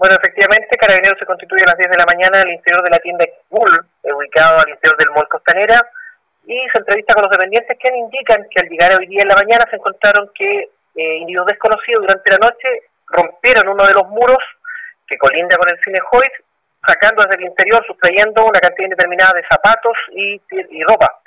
Bueno, efectivamente, Carabineros se constituye a las 10 de la mañana al interior de la tienda Bull, ubicado al interior del Mall Costanera, y se entrevista con los dependientes que indican que al llegar hoy día en la mañana se encontraron que eh, individuos desconocidos durante la noche rompieron uno de los muros que colinda con el cine Hoyt, sacando desde el interior, sustrayendo una cantidad indeterminada de zapatos y, ropa.